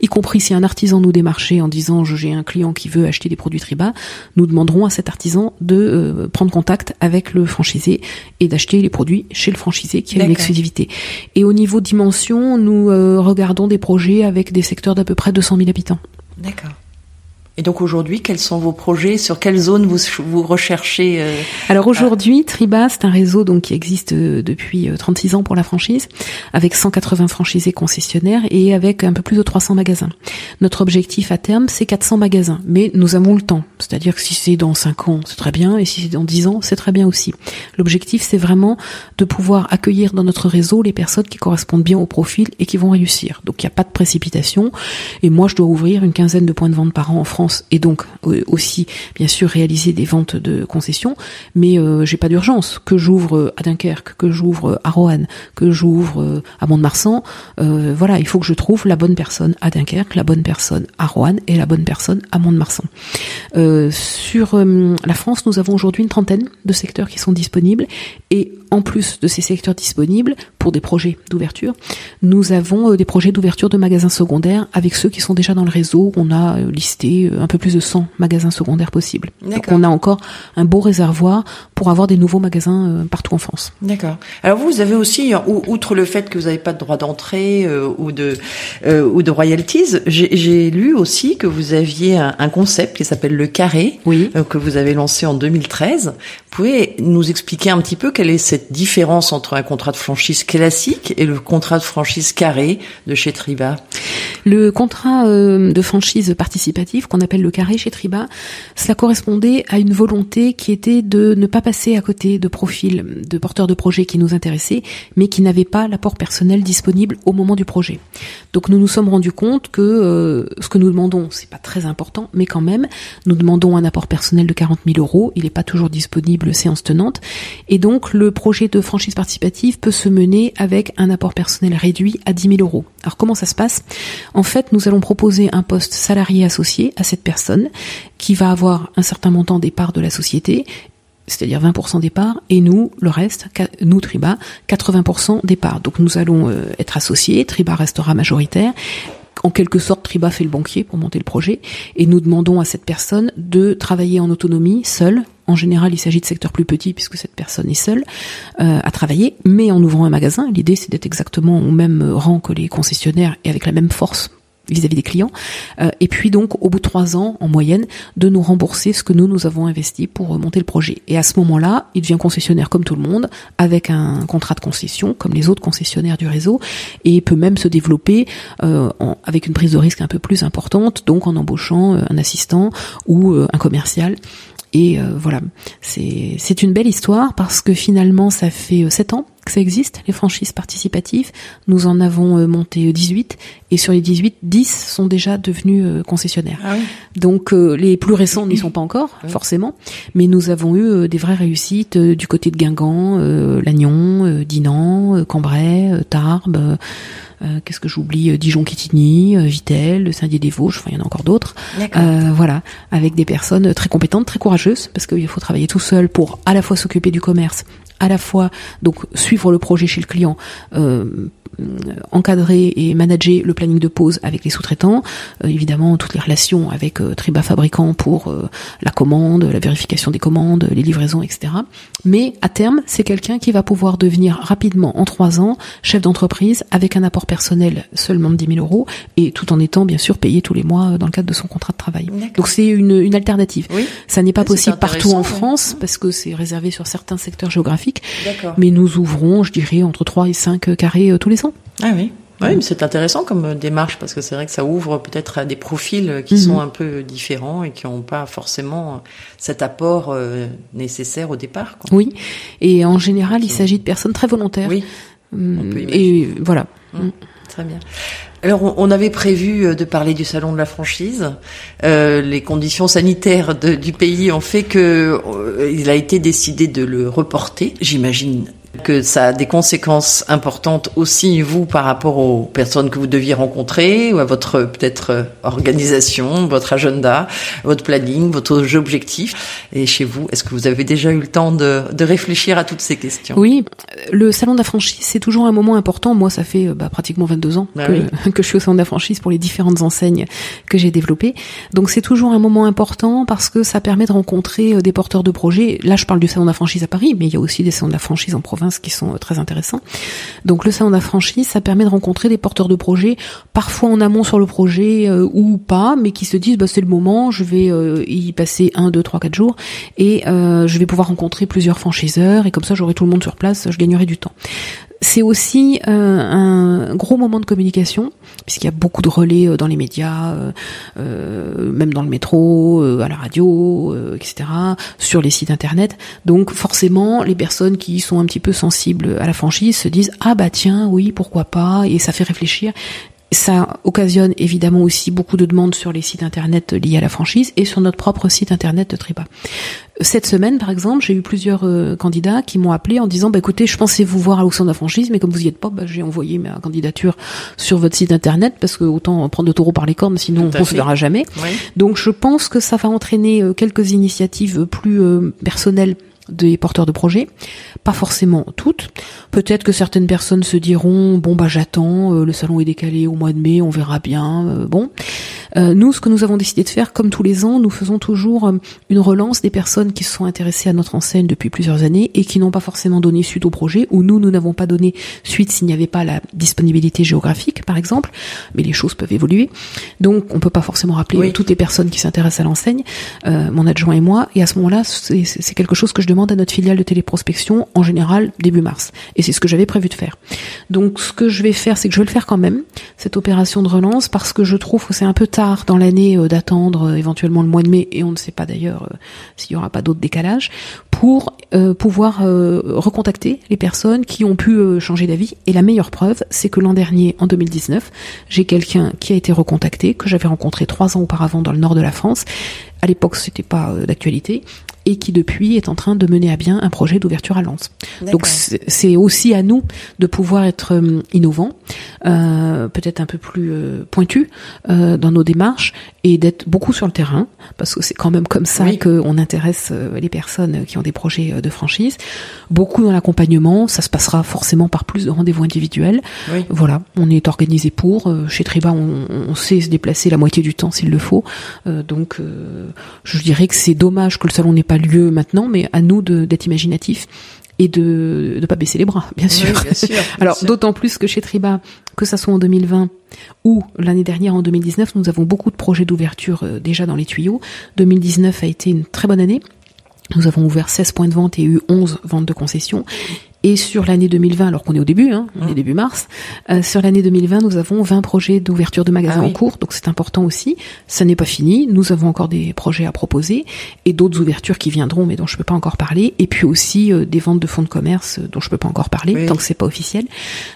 y compris si un artisan nous démarchait en disant Je- j'ai un client qui veut acheter des produits Triba, nous demanderons à cet artisan de euh, prendre contact avec le franchisé et d'acheter les produits chez le franchisé qui a une exclusivité. Et au niveau dimension, nous euh, regardons des projets avec des secteurs d'à peu près 200 000 habitants. D'accord. Et donc aujourd'hui, quels sont vos projets? Sur quelle zone vous, vous recherchez euh, Alors aujourd'hui, Triba, c'est un réseau donc qui existe euh, depuis euh, 36 ans pour la franchise, avec 180 franchisés concessionnaires et avec un peu plus de 300 magasins. Notre objectif à terme, c'est 400 magasins, mais nous avons le temps. C'est-à-dire que si c'est dans 5 ans, c'est très bien, et si c'est dans 10 ans, c'est très bien aussi. L'objectif, c'est vraiment de pouvoir accueillir dans notre réseau les personnes qui correspondent bien au profil et qui vont réussir. Donc il n'y a pas de précipitation. Et moi, je dois ouvrir une quinzaine de points de vente par an en France et donc euh, aussi, bien sûr, réaliser des ventes de concessions. Mais euh, j'ai pas d'urgence. Que j'ouvre euh, à Dunkerque, que j'ouvre euh, à Roanne, que j'ouvre à Mont-de-Marsan, euh, voilà, il faut que je trouve la bonne personne à Dunkerque, la bonne personne à Roanne et la bonne personne à Mont-de-Marsan. Euh, sur euh, la France, nous avons aujourd'hui une trentaine de secteurs qui sont disponibles et en plus de ces secteurs disponibles pour des projets d'ouverture, nous avons euh, des projets d'ouverture de magasins secondaires avec ceux qui sont déjà dans le réseau. On a euh, listé un peu plus de 100 magasins secondaires possibles. Donc on a encore un beau réservoir pour avoir des nouveaux magasins partout en France. D'accord. Alors vous, vous avez aussi, ou- outre le fait que vous n'avez pas de droit d'entrée ou de ou de royalties, j'ai lu aussi que vous aviez un, un concept qui s'appelle le carré, Oui. euh, que vous avez lancé en 2013. Vous pouvez nous expliquer un petit peu quelle est cette différence entre un contrat de franchise classique et le contrat de franchise carré de chez Triba Le contrat euh, de franchise participative qu'on appelle le carré chez Triba, cela correspondait à une volonté qui était de ne pas passer à côté de profils de porteurs de projets qui nous intéressaient, mais qui n'avaient pas l'apport personnel disponible au moment du projet. Donc nous nous sommes rendus compte que euh, ce que nous demandons, c'est pas très important, mais quand même, nous demandons un apport personnel de 40 000 euros. Il n'est pas toujours disponible séance tenante, et donc le projet de franchise participative peut se mener avec un apport personnel réduit à 10 000 euros. Alors comment ça se passe? En fait, nous allons proposer un poste salarié associé à cette personne qui va avoir un certain montant des parts de la société c'est-à-dire 20% des parts, et nous, le reste, nous, Triba, 80% des parts. Donc nous allons euh, être associés, Triba restera majoritaire. En quelque sorte, Triba fait le banquier pour monter le projet, et nous demandons à cette personne de travailler en autonomie, seule. En général, il s'agit de secteurs plus petits puisque cette personne est seule euh, à travailler, mais en ouvrant un magasin. L'idée, c'est d'être exactement au même rang que les concessionnaires et avec la même force vis-à-vis des clients. Euh, et puis donc, au bout de trois ans, en moyenne, de nous rembourser ce que nous, nous avons investi pour monter le projet. Et à ce moment-là, il devient concessionnaire comme tout le monde, avec un contrat de concession, comme les autres concessionnaires du réseau, et peut même se développer euh, avec une prise de risque un peu plus importante, donc en embauchant euh, un assistant ou un commercial. Et euh, voilà, c'est c'est une belle histoire parce que finalement, ça fait euh, sept ans que ça existe, les franchises participatives. Nous en avons monté 18 et sur les 18, 10 sont déjà devenus concessionnaires. Ah Donc les plus récents n'y sont pas encore, forcément, mais nous avons eu des vraies réussites du côté de Guingamp, Lannion, Dinan, Cambrai, Tarbes. Euh, qu'est-ce que j'oublie euh, Dijon Quetigny, euh, Vitel, Saint-Dié-des-Vosges, enfin il y en a encore d'autres. voilà, avec des personnes très compétentes, très courageuses, parce qu'il faut travailler tout seul pour à la fois s'occuper du commerce, à la fois donc suivre le projet chez le client, euh, euh, encadrer et manager le planning de pause avec les sous-traitants, euh, évidemment toutes les relations avec euh, Triba fabricant pour la commande, la vérification des commandes, les livraisons, etc. Mais à terme, c'est quelqu'un qui va pouvoir devenir rapidement, en trois ans, chef d'entreprise avec un apport personnel seulement de 10 000 euros et tout en étant bien sûr payé tous les mois dans le cadre de son contrat de travail. Donc c'est une, une alternative. Oui. Ça n'est pas possible partout en France parce que c'est réservé sur certains secteurs géographiques. Mais nous ouvrons, je dirais, entre 3 et 5 carrés tous les ah oui. Oui, mais c'est intéressant comme démarche parce que c'est vrai que ça ouvre peut-être à des profils qui sont mhm. un peu différents et qui n'ont pas forcément cet apport euh, nécessaire au départ. Oui, et en général, il s'agit de personnes très volontaires. Oui. Hum, et voilà. Hum, très bien. Alors, on avait prévu euh, de parler du salon de la franchise. Euh, les conditions sanitaires du pays ont fait que il a été décidé de le reporter. J'imagine que ça a des conséquences importantes aussi vous par rapport aux personnes que vous deviez rencontrer ou à votre peut-être organisation, votre agenda, votre planning, votre objectif. Et chez vous, est-ce que vous avez déjà eu le temps de, de réfléchir à toutes ces questions? Oui, le salon de la franchise, c'est toujours un moment important. Moi, ça fait bah, pratiquement 22 ans bah que, *laughs* que, je suis au salon de la franchise pour les différentes enseignes que j'ai développées. Donc c'est toujours un moment important parce que ça permet de rencontrer euh, des porteurs de projets. Là, je parle du salon de la franchise à Paris, mais il y a aussi des salons de la franchise en province qui sont euh, très intéressants. Donc le salon franchise, ça permet de rencontrer des porteurs de projets, parfois en amont sur le projet euh, ou pas, mais qui se disent bah, c'est le moment, je vais euh, y passer un, deux, trois, quatre jours et je vais pouvoir rencontrer plusieurs franchiseurs et comme ça j'aurai tout le monde sur place, je gagnerai du temps. C'est aussi un gros moment de communication, puisqu'il y a beaucoup de relais dans les médias, même dans le métro, à la radio, etc., sur les sites internet. Donc forcément, les personnes qui sont un petit peu sensibles à la franchise se disent ah bah tiens oui pourquoi pas et ça fait réfléchir ça occasionne évidemment aussi beaucoup de demandes sur les sites internet liés à la franchise et sur notre propre site internet de Triba. Cette semaine, par exemple, j'ai eu plusieurs euh, candidats qui m'ont appelé en disant bah, écoutez, je pensais vous voir à l'Océan de la franchise, mais comme vous y êtes pas, bah, j'ai envoyé ma candidature sur votre site internet parce que autant prendre le taureau par les cornes, sinon on ne se verra jamais. Donc je pense que ça va entraîner euh, quelques initiatives plus euh, personnelles des porteurs de projets, pas forcément toutes. Peut-être que certaines personnes se diront bon bah j'attends, euh, le salon est décalé au mois de mai, on verra bien. Euh, bon, euh, nous ce que nous avons décidé de faire, comme tous les ans, nous faisons toujours une relance des personnes qui se sont intéressées à notre enseigne depuis plusieurs années et qui n'ont pas forcément donné suite au projet, ou nous nous n'avons pas donné suite s'il n'y avait pas la disponibilité géographique, par exemple. Mais les choses peuvent évoluer, donc on peut pas forcément rappeler toutes les personnes qui s'intéressent à l'enseigne, mon adjoint et moi. Et à ce moment-là, c'est quelque chose que je demande à notre filiale de téléprospection en général début mars. Et c'est ce que j'avais prévu de faire. Donc ce que je vais faire, c'est que je vais le faire quand même, cette opération de relance, parce que je trouve que c'est un peu tard dans l'année euh, d'attendre euh, éventuellement le mois de mai, et on ne sait pas d'ailleurs euh, s'il y aura pas d'autres décalages, pour pouvoir recontacter les personnes qui ont pu changer d'avis. Et la meilleure preuve, c'est que l'an dernier, en 2019, j'ai quelqu'un qui a été recontacté, que j'avais rencontré trois ans auparavant dans le nord de la France. À l'époque, c'était pas d'actualité et qui depuis est en train de mener à bien un projet d'ouverture à Lens. Donc c'est aussi à nous de pouvoir être euh, innovants, euh, peut-être un peu plus euh, pointus euh, dans nos démarches et d'être beaucoup sur le terrain parce que c'est quand même comme ça qu'on intéresse euh, les personnes qui ont des projets de franchise. Beaucoup dans l'accompagnement, ça se passera forcément par plus de rendez-vous individuels. Voilà, on est organisé pour. Chez Triba, on, on, sait se déplacer la moitié du temps s'il le faut. donc je dirais que c'est dommage que le salon n'ait pas lieu maintenant, mais à nous d'être imaginatifs et de ne pas baisser les bras, bien sûr. *laughs* Alors d'autant plus que chez Triba, que ça soit en 2020 ou l'année dernière en 2019, nous avons beaucoup de projets d'ouverture euh, déjà dans les tuyaux. 2019 a été une très bonne année. Nous avons ouvert 16 points de vente et eu 11 ventes de concessions. Et sur l'année 2020, alors qu'on est au début, hein, on est mmh. début mars, euh, sur l'année 2020, nous avons 20 projets d'ouverture de magasins ah en cours, donc c'est important aussi. Ça n'est pas fini, nous avons encore des projets à proposer et d'autres ouvertures qui viendront, mais dont je peux pas encore parler. Et puis aussi euh, des ventes de fonds de commerce dont je peux pas encore parler tant que c'est pas officiel.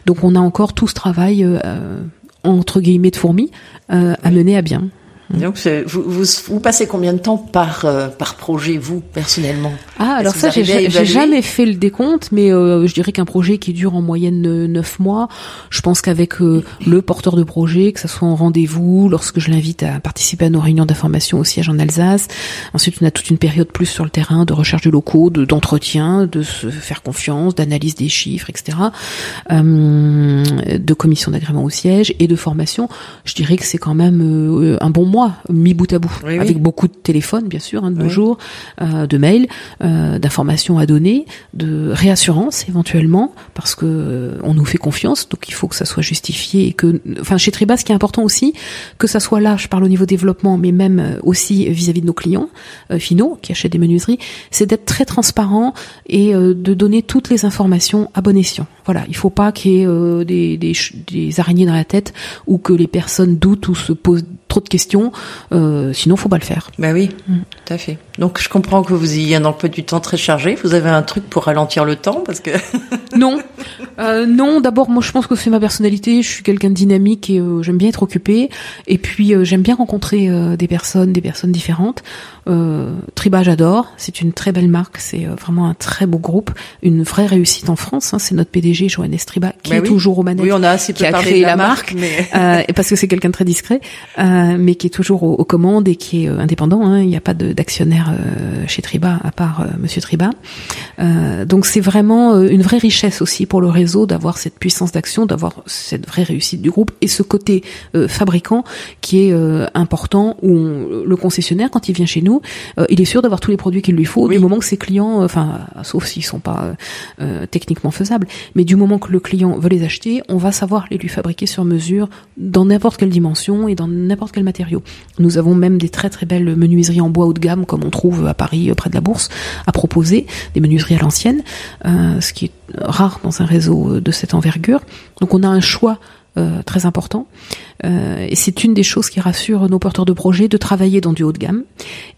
Donc on a encore tout ce travail entre guillemets de fourmis à mener à bien. Mm. Donc, vous, vous, vous, passez combien de temps par euh, par projet, vous personnellement? Ah, alors ça, j'ai jamais fait le décompte, mais euh, je dirais qu'un projet qui dure en moyenne neuf mois, je pense qu'avec euh, le porteur de projet, que ce soit en rendez-vous, lorsque je l'invite à participer à nos réunions d'information au siège en Alsace, ensuite on a toute une période plus sur le terrain de recherche de locaux, d'entretien, de, se faire confiance, d'analyse des chiffres, etc., de commission d'agrément au siège et de formation. Je dirais que c'est quand même un bon mois mis bout à bout, avec beaucoup de téléphones, bien sûr, hein, de nos jours, euh, de mails, euh, d'informations à donner, de réassurance éventuellement, parce que euh, on nous fait confiance, donc il faut que ça soit justifié et que, enfin, chez Triba, ce qui est important aussi, que ça soit là, je parle au niveau développement, mais même aussi vis-à-vis de nos clients finaux qui achètent des menuiseries, c'est d'être très transparent et de donner toutes les informations à bon escient. Voilà, il faut pas qu'il y ait des, des, des araignées dans la tête ou que les personnes doutent ou se posent trop de questions. Euh, sinon, faut pas le faire. Bah oui, mm. tout à fait. Donc, je comprends que vous ayez un emploi du temps très chargé. Vous avez un truc pour ralentir le temps, parce que *laughs* non, euh, non. D'abord, moi, je pense que c'est ma personnalité. Je suis quelqu'un de dynamique et euh, j'aime bien être occupé. Et puis, euh, j'aime bien rencontrer euh, des personnes, des personnes différentes. Triba, j'adore. C'est une très belle marque. C'est vraiment un très beau groupe, une vraie réussite en France. Hein. C'est notre PDG, Johannes Triba, qui bah est toujours au manettes, oui, on a assez qui a créé la, marque, mais... parce que c'est quelqu'un de très discret, mais qui est toujours aux, commandes et qui est indépendant. Hein. Il n'y a pas d'actionnaire chez Triba à part Monsieur Triba. donc, c'est vraiment une vraie richesse aussi pour le réseau d'avoir cette puissance d'action, d'avoir cette vraie réussite du groupe et ce côté euh, fabricant qui est euh, important où le concessionnaire quand il vient chez nous, euh, il est sûr d'avoir tous les produits qu'il lui faut du moment que ses clients, enfin sauf s'ils sont pas techniquement faisables, mais du moment que le client veut les acheter, on va savoir les lui fabriquer sur mesure dans n'importe quelle dimension et dans n'importe quel matériau. Nous avons même des très très belles menuiseries en bois haut de gamme comme on trouve à Paris près de la Bourse à proposer, des menuiseries à l'ancienne, ce qui est rare dans un réseau de cette envergure. Donc on a un choix euh, très important. Euh, et c'est une des choses qui rassure nos porteurs de projets de travailler dans du haut de gamme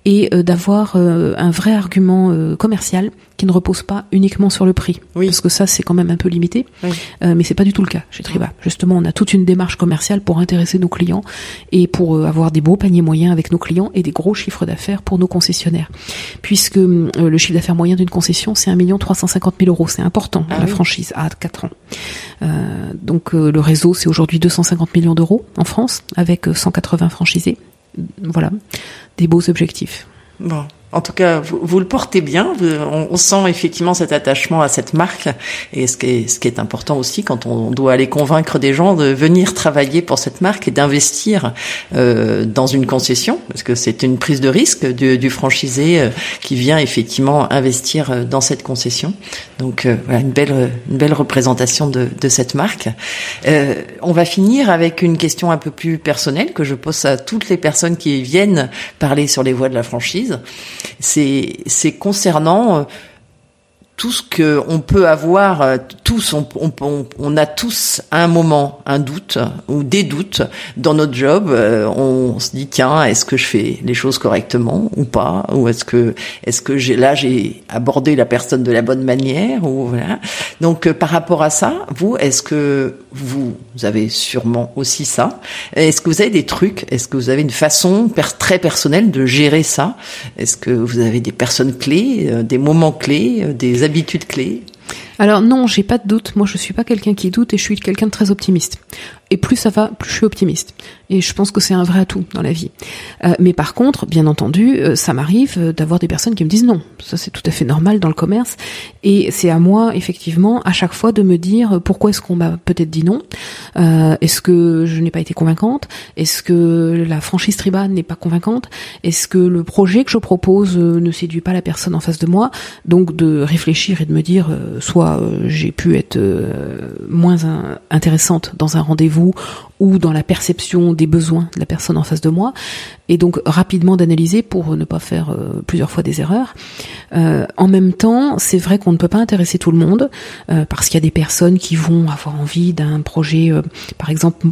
et euh, d'avoir un vrai argument commercial qui ne repose pas uniquement sur le prix. Oui. Parce que ça, c'est quand même un peu limité. Oui. mais c'est pas du tout le cas chez Triba. Justement, on a toute une démarche commerciale pour intéresser nos clients et pour avoir des beaux paniers moyens avec nos clients et des gros chiffres d'affaires pour nos concessionnaires. Puisque le chiffre d'affaires moyen d'une concession, c'est 1 350 000 euros. C'est important, ah la franchise, à 4 ans. donc le réseau, c'est aujourd'hui 250 millions d'euros en France, avec 180 franchisés. Voilà, des beaux objectifs. Bon, en tout cas, vous, vous, le portez bien. On, sent effectivement cet attachement à cette marque. Et ce qui, est, ce qui est important aussi quand on doit aller convaincre des gens de venir travailler pour cette marque et d'investir euh, dans une concession, parce que c'est une prise de risque du, du franchisé euh, qui vient effectivement investir euh, dans cette concession. Donc euh, voilà une belle, une belle représentation de, de cette marque. On va finir avec une question un peu plus personnelle que je pose à toutes les personnes qui viennent parler sur les voies de la franchise c'est concernant euh, tout ce que on peut avoir, euh, tous, on, on, on, a tous à un moment un doute ou des doutes dans notre job. Euh, on se dit tiens, est-ce que je fais les choses correctement ou pas, ou est-ce que est-ce que j'ai là j'ai abordé la personne de la bonne manière ou voilà. Donc euh, par rapport à ça, vous, est-ce que vous, avez sûrement aussi ça? Est-ce que vous avez des trucs? Est-ce que vous avez une façon très personnelle de gérer ça? Est-ce que vous avez des personnes clés, des moments clés, des habitudes clés alors non, j'ai pas de doute. Moi, je suis pas quelqu'un qui doute et je suis quelqu'un de très optimiste. Et plus ça va, plus je suis optimiste. Et je pense que c'est un vrai atout dans la vie. Euh, mais par contre, bien entendu, euh, ça m'arrive euh, d'avoir des personnes qui me disent non. Ça, c'est tout à fait normal dans le commerce. Et c'est à moi, effectivement, à chaque fois de me dire pourquoi est-ce qu'on m'a peut-être dit non? Est-ce que je n'ai pas été convaincante? Est-ce que la franchise tribale n'est pas convaincante? Est-ce que le projet que je propose ne séduit pas la personne en face de moi? Donc de réfléchir et de me dire soit j'ai pu être moins intéressante dans un rendez-vous ou dans la perception des besoins de la personne en face de moi, et donc rapidement d'analyser pour ne pas faire euh, plusieurs fois des erreurs. Euh, en même temps, c'est vrai qu'on ne peut pas intéresser tout le monde euh, parce qu'il y a des personnes qui vont avoir envie d'un projet, par exemple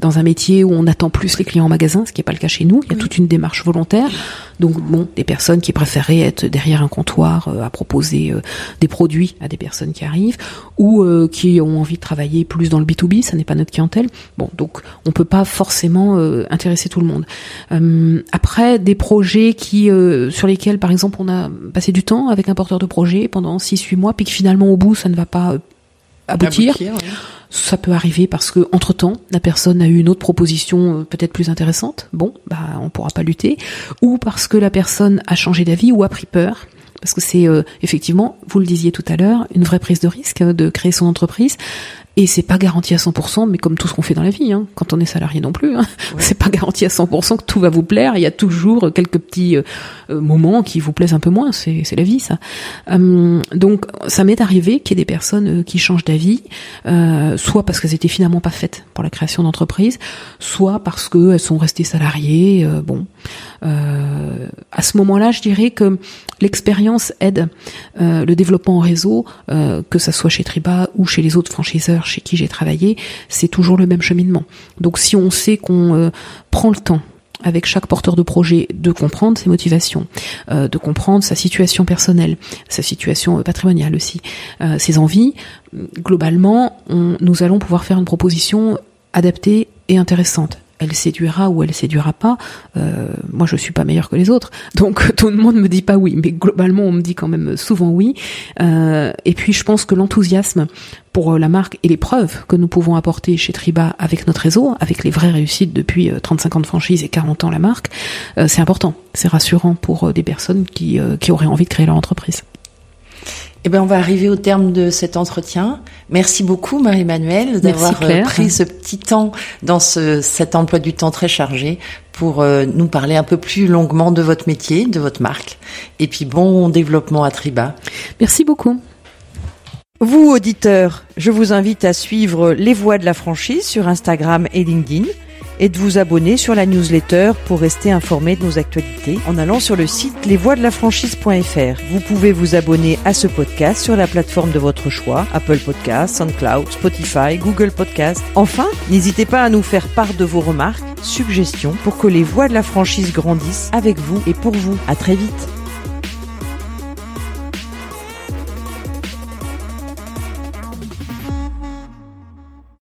dans un métier où on attend plus les clients en magasin, ce qui n'est pas le cas chez nous. Il y a toute une démarche volontaire. Donc bon, des personnes qui préféraient être derrière un comptoir à proposer des produits à des personnes qui arrivent ou qui ont envie de travailler plus dans le B2B, ça n'est pas notre clientèle. Bon, donc on peut pas forcément intéresser tout le monde. Euh, après, des projets qui euh, sur lesquels, par exemple, on a passé du temps avec un porteur de projet pendant 6-8 mois, puis que finalement au bout ça ne va pas euh, aboutir. Ça peut arriver parce que entre temps, la personne a eu une autre proposition peut-être plus intéressante. Bon, bah on pourra pas lutter. Ou parce que la personne a changé d'avis ou a pris peur parce que c'est effectivement, vous le disiez tout à l'heure, une vraie prise de risque de créer son entreprise. Et c'est pas garanti à 100%, mais comme tout ce qu'on fait dans la vie, hein, quand on est salarié non plus, hein, c'est pas garanti à 100% que tout va vous plaire. Il y a toujours quelques petits euh, euh, moments qui vous plaisent un peu moins. C'est, c'est la vie, ça. Hum, donc, ça m'est arrivé qu'il y ait des personnes euh, qui changent d'avis, soit parce qu'elles étaient finalement pas faites pour la création d'entreprise, soit parce qu'elles sont restées salariées. bon, à ce moment-là, je dirais que l'expérience aide le développement en réseau, que ça soit chez Triba ou chez les autres franchiseurs chez qui j'ai travaillé, c'est toujours le même cheminement. Donc si on sait qu'on euh, prend le temps avec chaque porteur de projet de comprendre ses motivations, euh, de comprendre sa situation personnelle, sa situation euh, patrimoniale aussi, ses envies, globalement, nous allons pouvoir faire une proposition adaptée et intéressante elle séduira ou elle séduira pas. Euh, moi, je suis pas meilleure que les autres, *laughs* donc tout le monde me dit pas oui, mais globalement, on me dit quand même souvent oui. Euh, et puis, je pense que l'enthousiasme pour la marque et les preuves que nous pouvons apporter chez Triba avec notre réseau, avec les vraies réussites depuis 35 euh, ans de franchise et 40 ans la marque, c'est important, c'est rassurant pour des personnes qui auraient envie de créer leur entreprise. Eh ben, on va arriver au terme de cet entretien. Merci beaucoup, Marie-Emmanuelle, d'avoir euh, pris ce petit temps dans ce, cet emploi du temps très chargé pour euh, nous parler un peu plus longuement de votre métier, de votre marque. Et puis, bon développement à Triba. Merci beaucoup. Vous, auditeurs, je vous invite à suivre les voies de la franchise sur Instagram et LinkedIn et de vous abonner sur la newsletter pour rester informé de nos actualités en allant sur le site lesvoiesdelafranchise.fr. Vous pouvez vous abonner à ce podcast sur la plateforme de votre choix, Apple Podcasts, SoundCloud, Spotify, Google Podcasts. Enfin, n'hésitez pas à nous faire part de vos remarques, suggestions pour que les voix de la franchise grandissent avec vous et pour vous. À très vite.